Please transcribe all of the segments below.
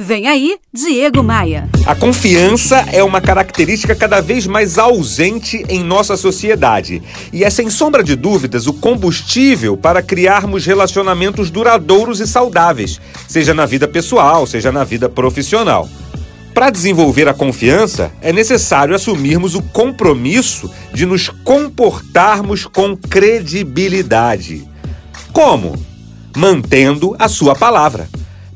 Vem aí, Diego Maia. A confiança é uma característica cada vez mais ausente em nossa sociedade e é, sem sombra de dúvidas, o combustível para criarmos relacionamentos duradouros e saudáveis, seja na vida pessoal, seja na vida profissional. Para desenvolver a confiança, é necessário assumirmos o compromisso de nos comportarmos com credibilidade. Como? Mantendo a sua palavra.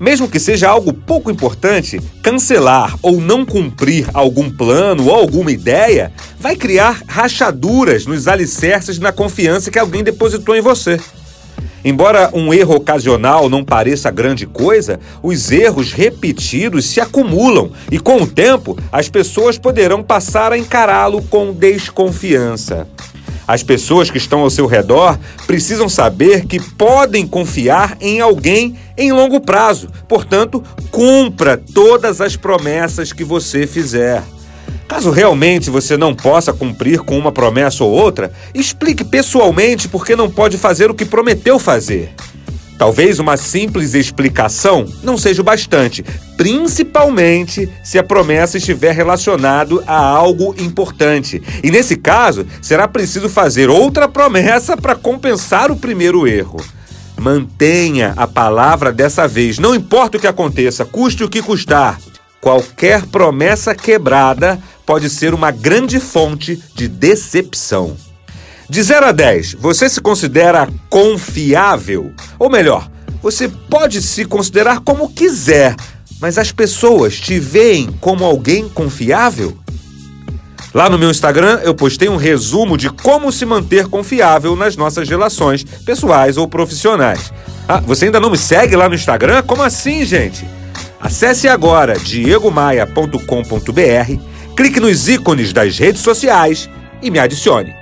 Mesmo que seja algo pouco importante, cancelar ou não cumprir algum plano ou alguma ideia vai criar rachaduras nos alicerces na confiança que alguém depositou em você. Embora um erro ocasional não pareça grande coisa, os erros repetidos se acumulam e, com o tempo, as pessoas poderão passar a encará-lo com desconfiança. As pessoas que estão ao seu redor precisam saber que podem confiar em alguém em longo prazo. Portanto, cumpra todas as promessas que você fizer. Caso realmente você não possa cumprir com uma promessa ou outra, explique pessoalmente por que não pode fazer o que prometeu fazer. Talvez uma simples explicação não seja o bastante, principalmente se a promessa estiver relacionado a algo importante. E nesse caso, será preciso fazer outra promessa para compensar o primeiro erro. Mantenha a palavra dessa vez, não importa o que aconteça, custe o que custar. Qualquer promessa quebrada pode ser uma grande fonte de decepção. De 0 a 10, você se considera confiável? Ou melhor, você pode se considerar como quiser, mas as pessoas te veem como alguém confiável? Lá no meu Instagram eu postei um resumo de como se manter confiável nas nossas relações pessoais ou profissionais. Ah, você ainda não me segue lá no Instagram? Como assim, gente? Acesse agora diegomaia.com.br, clique nos ícones das redes sociais e me adicione.